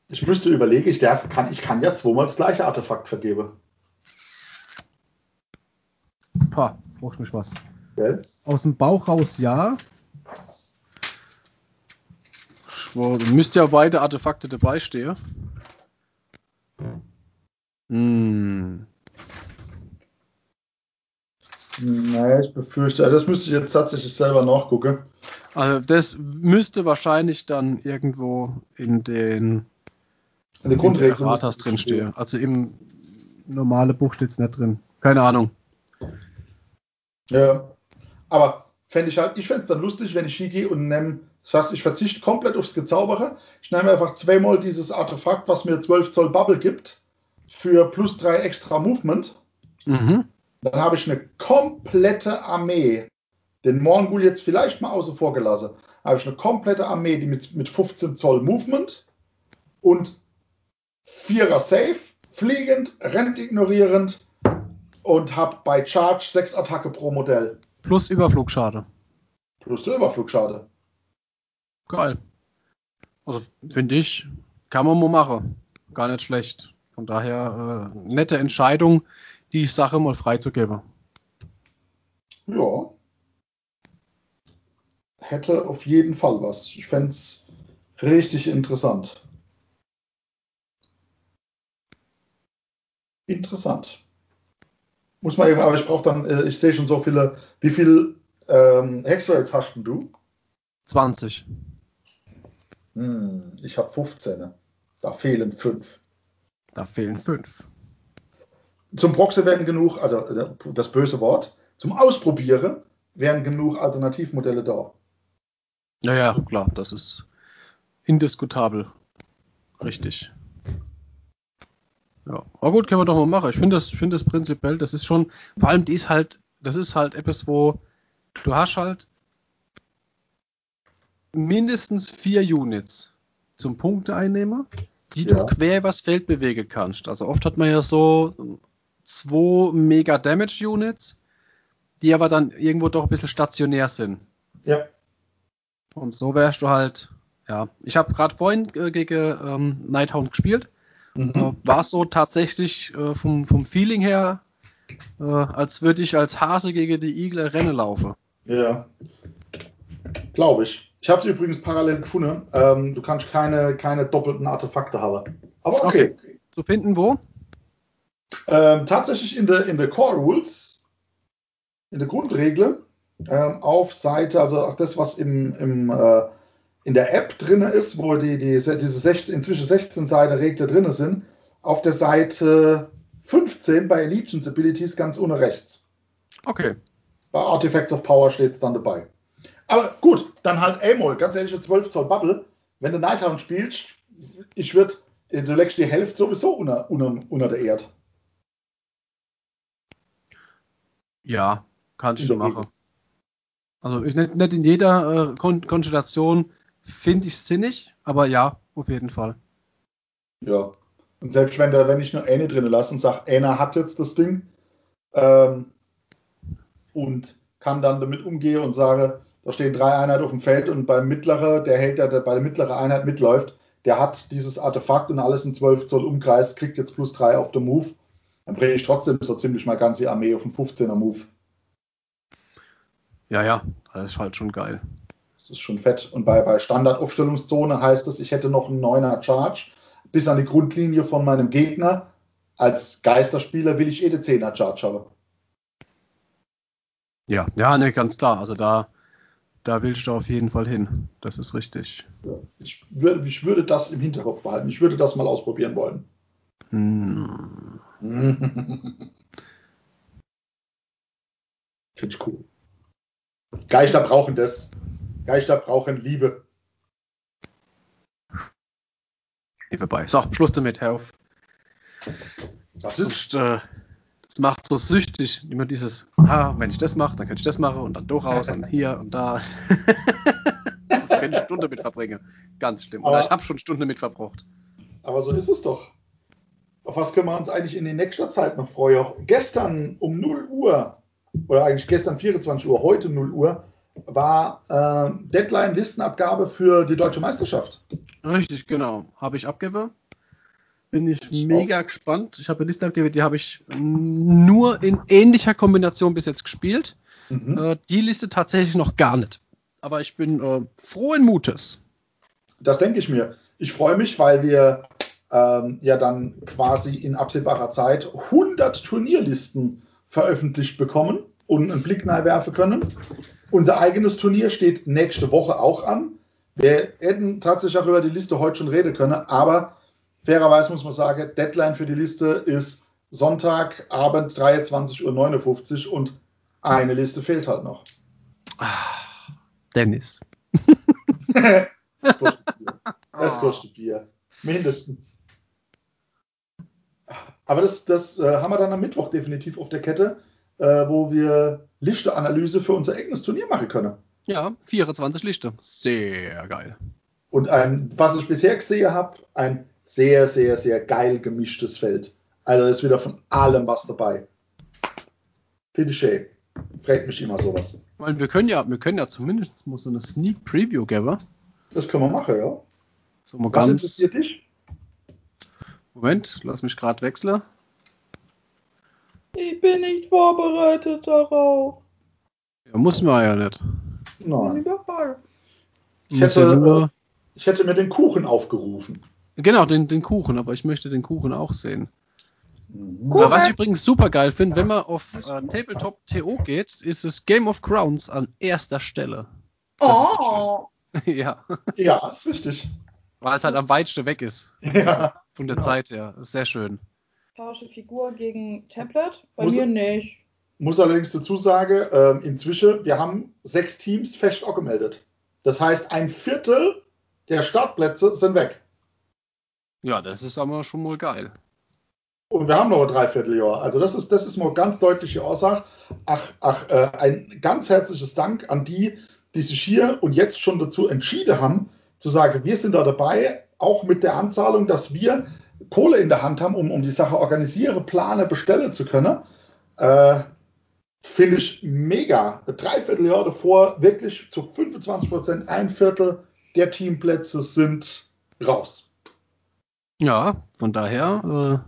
ich müsste überlegen, ich, darf, kann, ich kann ja zweimal das gleiche Artefakt vergeben. Pah, brauchst mich was. Gell? Aus dem Bauch raus, ja. Schwor, müsste ja beide Artefakte dabei stehen. Hm. Nee, ich befürchte, also das müsste ich jetzt tatsächlich selber nachgucken. Also das müsste wahrscheinlich dann irgendwo in den In der in Grundregel. der Ratas drin stehen. Also im normale Buch steht es nicht drin. Keine Ahnung. Ja. Aber fände ich halt, ich fände es dann lustig, wenn ich hingehe und nehme, das heißt, ich verzichte komplett aufs Gezaubere. Ich nehme einfach zweimal dieses Artefakt, was mir 12 Zoll Bubble gibt, für plus 3 extra Movement. Mhm. Dann habe ich eine komplette Armee. Den Morgul jetzt vielleicht mal außen vor gelassen. Habe ich eine komplette Armee, die mit, mit 15 Zoll Movement und Vierer Safe, fliegend, rennt ignorierend und habe bei Charge 6 Attacke pro Modell. Plus Überflugschade. Plus der Überflugschade. Geil. Also finde ich, kann man mal machen. Gar nicht schlecht. Von daher äh, nette Entscheidung, die Sache mal freizugeben. Ja. Hätte auf jeden Fall was. Ich fände es richtig interessant. Interessant. Muss man eben, aber ich brauche dann, äh, ich sehe schon so viele, wie viel ähm, Hexrate hast du? 20. Hm, ich habe 15. Da fehlen 5. Da fehlen 5. Zum Proxy werden genug, also äh, das böse Wort, zum Ausprobieren wären genug Alternativmodelle da. Naja, klar, das ist indiskutabel. Richtig. Ja, aber gut, können wir doch mal machen. Ich finde das, finde das prinzipiell, das ist schon, vor allem die ist halt, das ist halt etwas, wo du hast halt mindestens vier Units zum Punkteeinnehmer, die Ja. du quer übers Feld bewegen kannst. Also oft hat man ja so zwei Mega Damage Units, die aber dann irgendwo doch ein bisschen stationär sind. Ja. Und so wärst du halt, ja. Ich habe gerade vorhin äh, gegen ähm, Nighthound gespielt. Mhm. Äh, war so tatsächlich äh, vom, vom Feeling her, äh, als würde ich als Hase gegen die Igel Rennen laufen. Ja. Glaube ich. Ich habe es übrigens parallel gefunden. Ähm, du kannst keine, keine doppelten Artefakte haben. Aber okay. Zu finden wo? Ähm, tatsächlich in der in der Core Rules, in der Grundregel, ähm, auf Seite, also auch das, was im, im, äh, in der App drin ist, wo die, die, diese 16, inzwischen 16 Seiten Regler drin sind, auf der Seite 15 bei Allegiance Abilities ganz ohne rechts. Okay. Bei Artifacts of Power steht es dann dabei. Aber gut, dann halt Amol, ganz ehrlich, eine 12 Zoll Bubble. Wenn du Nighthound spielst, ich würde, du legst die Hälfte sowieso unter, unter, unter der Erde. Ja. Kannst du machen. Also ich, nicht, nicht in jeder äh, Kon Konstellation finde ich sinnig, aber ja, auf jeden Fall. Ja. Und selbst wenn, der, wenn ich nur eine drin lasse und sage, einer hat jetzt das Ding ähm, und kann dann damit umgehen und sage, da stehen drei Einheiten auf dem Feld und beim mittleren, der hält, der, der bei der mittleren Einheit mitläuft, der hat dieses Artefakt und alles in 12 Zoll Umkreis, kriegt jetzt plus drei auf den Move. Dann bringe ich trotzdem so ziemlich mal ganze Armee auf den 15er Move. Ja, ja, das ist halt schon geil. Das ist schon fett. Und bei, bei Standardaufstellungszone heißt es, ich hätte noch einen 9er Charge bis an die Grundlinie von meinem Gegner. Als Geisterspieler will ich eh den 10er Charge haben. Ja, ja, ne, ganz klar. Also da, da willst du auf jeden Fall hin. Das ist richtig. Ja, ich, würde, ich würde das im Hinterkopf behalten. Ich würde das mal ausprobieren wollen. Hm. Finde ich cool. Geister brauchen das. Geister brauchen Liebe. Hier vorbei. So, Schluss damit, Herr auf. Das ist äh, das macht so süchtig, immer dieses, ah, wenn ich das mache, dann kann ich das machen und dann durchaus und hier und da. kann ich Stunde mit verbringen. Ganz schlimm. Oder Aber- ich habe schon Stunde mit verbracht. Aber so ist es doch. Auf was können wir uns eigentlich in der nächster Zeit noch freuen? Gestern um 0 Uhr, oder eigentlich gestern 24 Uhr, heute 0 Uhr, war äh, Deadline-Listenabgabe für die deutsche Meisterschaft. Richtig, genau. Habe ich abgegeben. Bin ich Ich mega gespannt. Ich habe eine Liste abgegeben, die habe ich nur in ähnlicher Kombination bis jetzt gespielt. Mhm. Äh, die Liste tatsächlich noch gar nicht. Aber ich bin äh, frohen Mutes. Das denke ich mir. Ich freue mich, weil wir ähm, ja dann quasi in absehbarer Zeit 100 Turnierlisten veröffentlicht bekommen und einen Blick nahe werfen können. Unser eigenes Turnier steht nächste Woche auch an. Wir hätten tatsächlich auch über die Liste heute schon reden können, aber fairerweise muss man sagen, Deadline für die Liste ist Sonntagabend 23.59 Uhr und eine Liste fehlt halt noch. Ah, Dennis. Das kostet Bier. Das kostet Bier. Mindestens. Aber das, das äh, haben wir dann am Mittwoch definitiv auf der Kette, äh, wo wir Lichte-Analyse für unser eigenes Turnier machen können. Ja, 24 Lichter. Sehr geil. Und ein, was ich bisher gesehen habe, ein sehr, sehr, sehr geil gemischtes Feld. Also ist wieder von allem was dabei. Finde ich schön. Freut mich immer sowas. Weil wir können ja, wir können ja zumindest mal so eine Sneak Preview geben. Das können wir machen, ja. So mal Was ganz. interessiert dich? Moment, lass mich gerade wechseln. Ich bin nicht vorbereitet darauf. Ja, muss man ja nicht. Nein. Ich hätte, Ich hätte mir den Kuchen aufgerufen. genau, den, den Kuchen, aber ich möchte den Kuchen auch sehen. Mhm. Kuchen. Aber was ich übrigens super geil finde, wenn man auf äh, Tabletop TO geht, ist es Game of Crowns an erster Stelle. Das Oh. ja, Ja, ist richtig. weil es halt am weitesten weg ist. Ja. Von der Genau. Zeit her. Sehr schön. Tausche Figur gegen Tablet? Bei Muss- mir nicht. Muss allerdings dazu sagen, ähm, inzwischen, wir haben sechs Teams fest auch gemeldet. Das heißt, ein Viertel der Startplätze sind weg. Ja, das ist aber schon mal geil. Und wir haben noch ein Dreivierteljahr. Also das ist, das ist mal ganz deutliche Aussage. Ach, ach, äh, ein ganz herzliches Dank an die, die sich hier und jetzt schon dazu entschieden haben, zu sagen, wir sind da dabei, auch mit der Anzahlung, dass wir Kohle in der Hand haben, um, um die Sache organisieren, planen, bestellen zu können. Äh, Finde ich mega. Ein Dreivierteljahr davor, wirklich zu 25 Prozent, ein Viertel der Teamplätze sind raus. Ja, von daher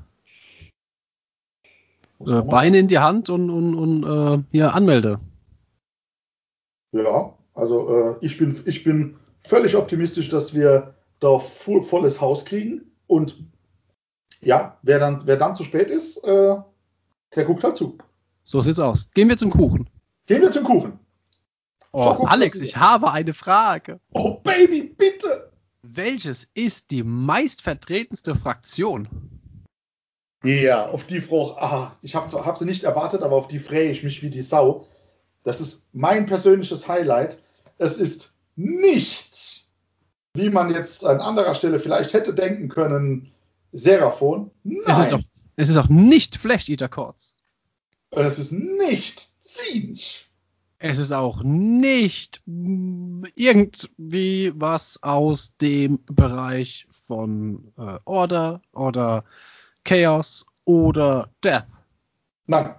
äh, äh, Beine in die Hand und, und, und äh, hier anmelde. Ja, also äh, ich, bin, ich bin völlig optimistisch, dass wir da voll, volles Haus kriegen. Und ja, wer dann, wer dann zu spät ist, äh, der guckt halt zu. So sieht's aus. Gehen wir zum Kuchen. Gehen wir zum Kuchen. Oh, guck, Alex, ich habe eine Frage. Oh Baby, bitte! Welches ist die meistvertretenste Fraktion? Ja, auf die Frau, ah, ich habe hab sie nicht erwartet, aber auf die freue ich mich wie die Sau. Das ist mein persönliches Highlight. Es ist nicht, wie man jetzt an anderer Stelle vielleicht hätte denken können, Seraphon. Nein. Es ist auch, es ist auch nicht Flash Eater Chords. Und es ist nicht ziemlich. Es ist auch nicht irgendwie was aus dem Bereich von äh, Order oder Chaos oder Death. Nein.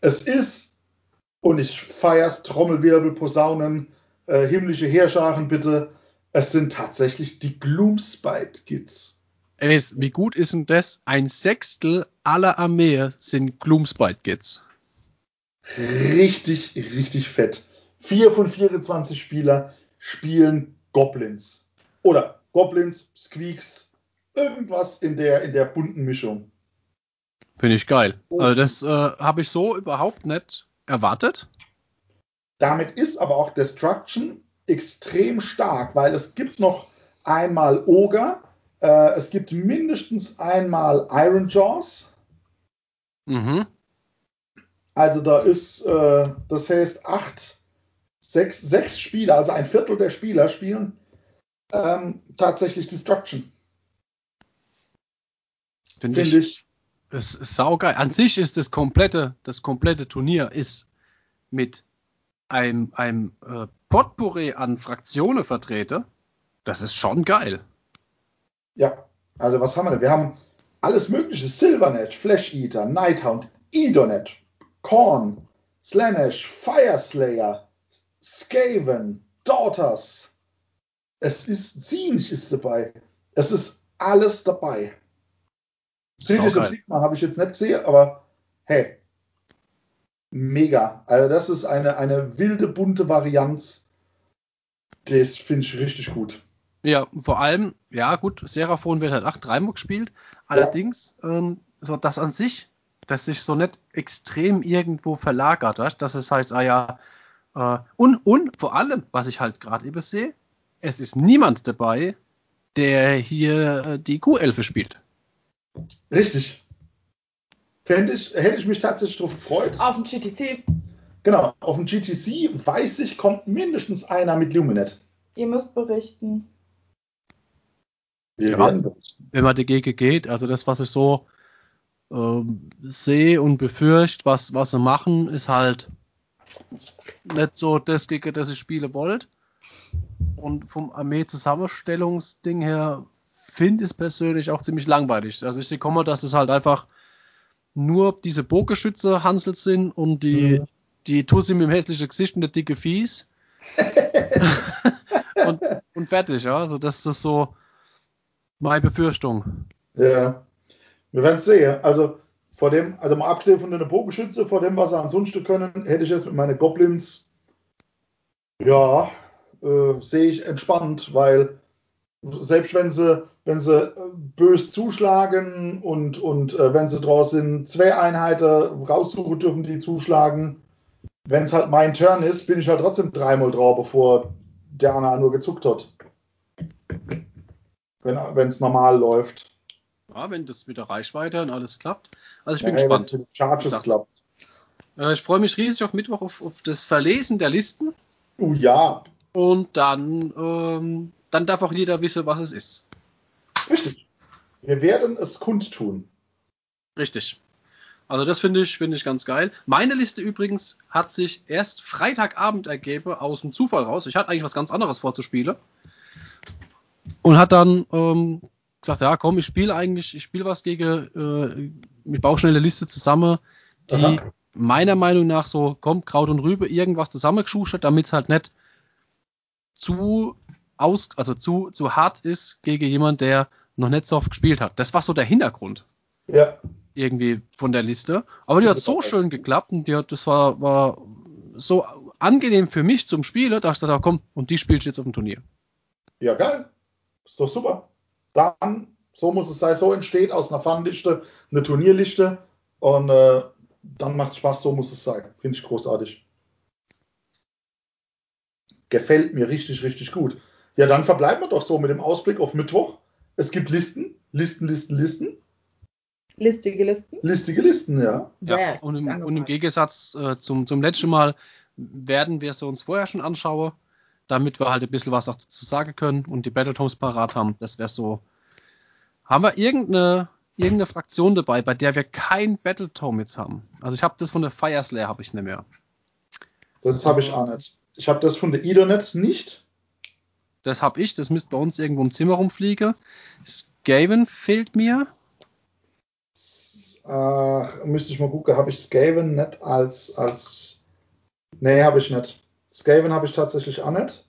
Es ist, und ich feier's, Trommelwirbel, Posaunen, äh, himmlische Heerscharen bitte, es sind tatsächlich die Gloomspite Kids. Es, wie gut ist denn das? Ein Sechstel aller Armee sind Gloomspite Kids. Richtig, richtig fett. Vier von 24 Spieler spielen Goblins. Oder Goblins, Squeaks, irgendwas in der, in der bunten Mischung. Finde ich geil. Also das äh, habe ich so überhaupt nicht erwartet. Damit ist aber auch Destruction extrem stark, weil es gibt noch einmal Ogre, äh, es gibt mindestens einmal Iron Jaws. Mhm. Also da ist, äh, das heißt, acht, sechs, sechs Spieler, also ein Viertel der Spieler spielen ähm, tatsächlich Destruction. Finde Finde ich, ich. das ist saugeil. An sich ist das komplette, das komplette Turnier ist mit einem, einem äh, Potpourri an Fraktionen vertreten. Das ist schon geil. Ja, also was haben wir denn? Wir haben alles mögliche. Silvernet, Flash Eater, Nighthound, Edonet, Korn, Slanesh, Fireslayer, Skaven, Daughters. Es ist Zinch ist dabei. Es ist alles dabei. Sirius und Sigma habe ich jetzt nicht gesehen, aber hey, mega. Also das ist eine, eine wilde, bunte Varianz. Das finde ich richtig gut. Ja, vor allem, ja gut, Seraphon wird halt 8 dreimal gespielt. Allerdings, ähm, so das an sich, dass sich so nicht extrem irgendwo verlagert, weißt? dass es heißt, ah ja, äh, und, und vor allem, was ich halt gerade eben sehe, es ist niemand dabei, der hier äh, die Q11 spielt. Richtig. Fände ich, hätte ich mich tatsächlich drauf gefreut. Auf dem GTC. Genau, auf dem GTC weiß ich, kommt mindestens einer mit Luminet. Ihr müsst berichten. Werden berichten. wenn man dagegen geht. Also das, was ich so ähm, sehe und befürchte, was, was sie machen, ist halt nicht so das, gegen das ich spielen wollte. Und vom Armee-Zusammenstellungsding her finde ich es persönlich auch ziemlich langweilig. Also ich sehe komme, dass es halt einfach nur diese Bogenschütze Hansel sind und die, Mhm. die Tussi mit dem hässlichen Gesicht und der dicke Fies. und, und fertig, ja. Also das ist so meine Befürchtung. Ja. Wir werden es sehen. Also vor dem, also mal abgesehen von den Bogenschütze, vor dem, was sie ansonsten können, hätte ich jetzt mit meinen Goblins, ja, äh, sehe ich entspannt, weil selbst wenn sie, wenn sie äh, bös zuschlagen und, und äh, wenn sie draus sind, zwei Einheiten raussuchen dürfen, die zuschlagen, wenn es halt mein Turn ist, bin ich halt trotzdem dreimal drauf, bevor der Anna nur gezuckt hat. Wenn es normal läuft. Ja, wenn das mit der Reichweite und alles klappt. Also ich bin Ja, gespannt. den Charges Sag. klappt. Äh, ich freue mich riesig auf Mittwoch auf, auf das Verlesen der Listen Oh ja, und dann, ähm, dann darf auch jeder wissen, was es ist. richtig. Wir werden es kundtun. Richtig. Also das finde ich, finde ich ganz geil. Meine Liste übrigens hat sich erst Freitagabend ergeben aus dem Zufall raus. Ich hatte eigentlich was ganz anderes vorzuspielen. Und hat dann ähm, gesagt, ja komm, ich spiele eigentlich, ich spiele was gegen, äh, ich baue schnell eine Liste zusammen, die Aha. meiner Meinung nach so, komm, Kraut und Rübe, irgendwas zusammengeschustert, damit es halt nicht zu aus, also zu, zu hart ist gegen jemand, der noch nicht so oft gespielt hat. Das war so der Hintergrund Ja, irgendwie von der Liste. Aber die hat so schön geklappt und die hat, das war, war so angenehm für mich zum Spielen, dass ich dachte, komm, und die spielst du jetzt auf dem Turnier. ja, geil. Ist doch super. Dann, so muss es sein, so entsteht aus einer Fun-Liste eine Turnierliste und äh, dann macht es Spaß, so muss es sein. Finde ich großartig. Gefällt mir richtig, richtig gut. Ja, dann verbleiben wir doch so mit dem Ausblick auf Mittwoch. Es gibt Listen, Listen, Listen, Listen, Listige Listen. listige Listen, ja. Ja, Yes, und, im, und im Gegensatz äh, zum, zum letzten Mal werden wir sie uns vorher schon anschauen, damit wir halt ein bisschen was auch dazu sagen können und die Battletomes parat haben. Das wäre so. Haben wir irgendeine irgendeine Fraktion dabei, bei der wir kein Battletome jetzt haben. Also ich habe das von der Fire Slayer habe ich nicht mehr. Das habe ich auch nicht. Ich habe das von der Idonet nicht. Das habe ich, das müsste bei uns irgendwo im Zimmer rumfliegen. Skaven fehlt mir. Ach, müsste ich mal gucken, habe ich Skaven nicht als, als. Nee, habe ich nicht. Skaven habe ich tatsächlich auch nicht.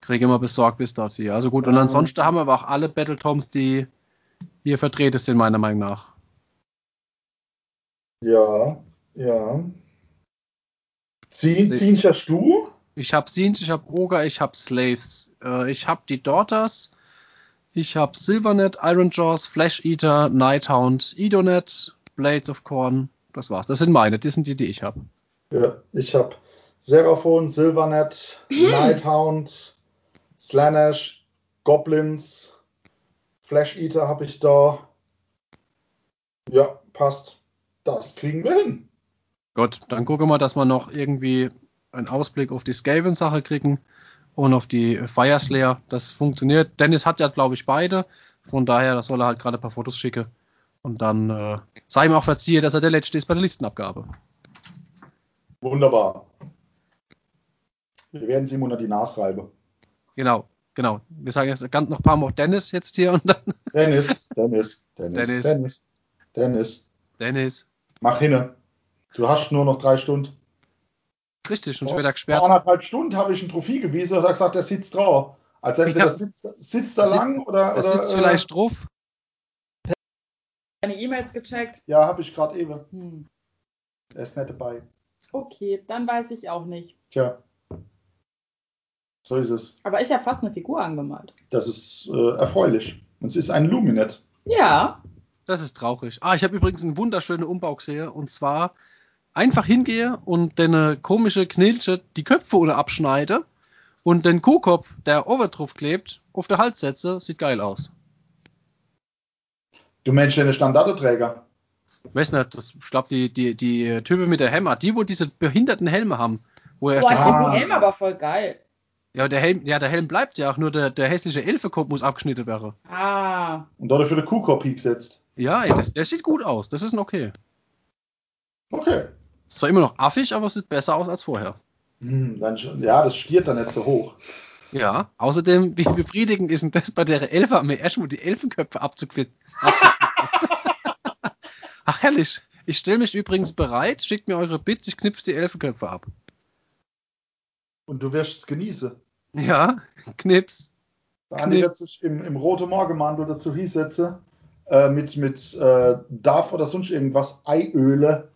Kriege immer besorgt bis dort hier. Also gut, und Ähm. ansonsten haben wir aber auch alle Battletomes, die hier vertreten sind, meiner Meinung nach. Ja, ja. Ziehen, Nee. hast du? Ich habe Siege, ich habe Ogre, ich habe Slaves. Äh, ich habe die Daughters, ich habe Silvernet, Iron Jaws, Flash Eater, Nighthound, Idonet, Blades of Corn. Das war's. Das sind meine, das sind die, die ich habe. Ja, ich habe Seraphon, Silvernet, Nighthound, Slaanesh, Goblins, Flash Eater habe ich da. Ja, passt. Das kriegen wir hin. Gut, dann gucken wir, dass wir noch irgendwie einen Ausblick auf die Skaven-Sache kriegen und auf die Fire Slayer. Das funktioniert. Dennis hat ja, glaube ich, beide. Von daher, das soll er halt gerade ein paar Fotos schicken. Und dann äh, sei ihm auch verziehe, dass er der Letzte ist bei der Listenabgabe. Wunderbar. Wir werden sie ihm unter die Nase reiben. Genau, genau. Wir sagen jetzt ganz noch ein paar Mal Dennis jetzt hier und dann Dennis, Dennis, Dennis, Dennis. Dennis, Dennis, Dennis. mach hinne. Du hast nur noch drei Stunden. Richtig, und Vor- später Vor gesperrt. anderthalb Stunden habe ich ein Trophäe gewiesen und hat gesagt, der sitzt drauf. Also entweder Ja. sitzt, sitzt er Der lang oder. Da oder sitzt äh, vielleicht drauf. Deine E-Mails gecheckt? Ja, habe ich gerade eben. Hm. Er ist nicht dabei. Okay, dann weiß ich auch nicht. Tja. So ist es. Aber ich habe fast eine Figur angemalt. Das ist äh, erfreulich. Und es ist ein Luminet. Ja. Das ist traurig. Ah, ich habe übrigens einen wunderschönen Umbau gesehen. Und zwar einfach hingehe und den komische Knilche die Köpfe ohne abschneide und den Kuhkopf, der over drauf klebt, auf der Hals setze. Sieht geil aus. Du Mensch, der Standardeträger. Weiß nicht, das, ich glaube, die, die, die Typen mit der Helme, die, wo diese behinderten Helme haben. Wo er Boah, ich steht, finde Ah. die Helme aber voll geil. Ja, der Helm, ja, der Helm bleibt ja auch, nur der, der hässliche Elfekopf muss abgeschnitten werden. Ah. Und dort für den Kuhkopie gesetzt. Ja, ey, das, das sieht gut aus. Das ist ein okay. Okay. Ist zwar immer noch affig, aber es sieht besser aus als vorher. Hm, dann, ja, das stiert dann nicht so hoch. Ja, außerdem, wie befriedigend ist denn das bei der Elferarmee erstmal die Elfenköpfe abzuquitten? Ach, herrlich. Ich stelle mich übrigens bereit, schickt mir eure Bits, ich knipse die Elfenköpfe ab. Und du wirst es genießen. Ja, knips. Der Andi wird sich im, im roten Morgenmantel dazu hinsetzen, äh, mit, mit äh, Darf oder sonst irgendwas Eiöle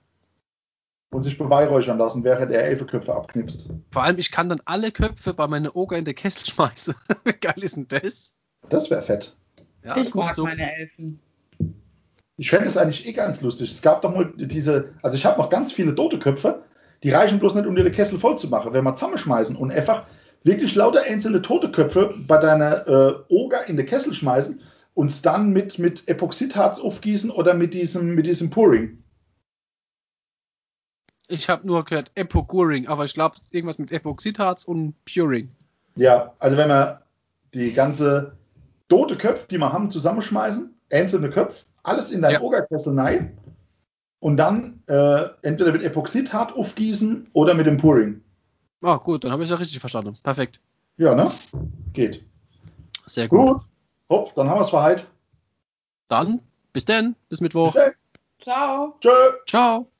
und sich beweihräuchern lassen, während er Elfenköpfe abknipst. Vor allem, ich kann dann alle Köpfe bei meiner Oger in den Kessel schmeißen. Wie geil ist denn das? Das wäre fett. Ja, ich mag so. meine Elfen. Ich fände es eigentlich eh ganz lustig. Es gab doch mal diese, also ich habe noch ganz viele tote Köpfe, die reichen bloß nicht, um dir den Kessel voll zu machen. Wenn wir zusammenschmeißen und einfach wirklich lauter einzelne tote Köpfe bei deiner äh, Oger in den Kessel schmeißen und es dann mit, mit Epoxidharz aufgießen oder mit diesem, mit diesem Pouring. Ich habe nur gehört Epoguring, aber ich glaube, irgendwas mit Epoxidharz und Puring. Ja, also wenn wir die ganze tote Köpfe, die wir haben, zusammenschmeißen, einzelne Köpfe, alles in deinen Ja. Ogerkessel rein und dann äh, entweder mit Epoxidharz aufgießen oder mit dem Pouring. Ah, gut, dann habe ich ja richtig verstanden. Perfekt. Ja, ne? Geht. Sehr gut. Gut. Hopp, dann haben wir es für heute. Dann, bis denn, bis Mittwoch. Bis. Ciao. Tschö. Ciao.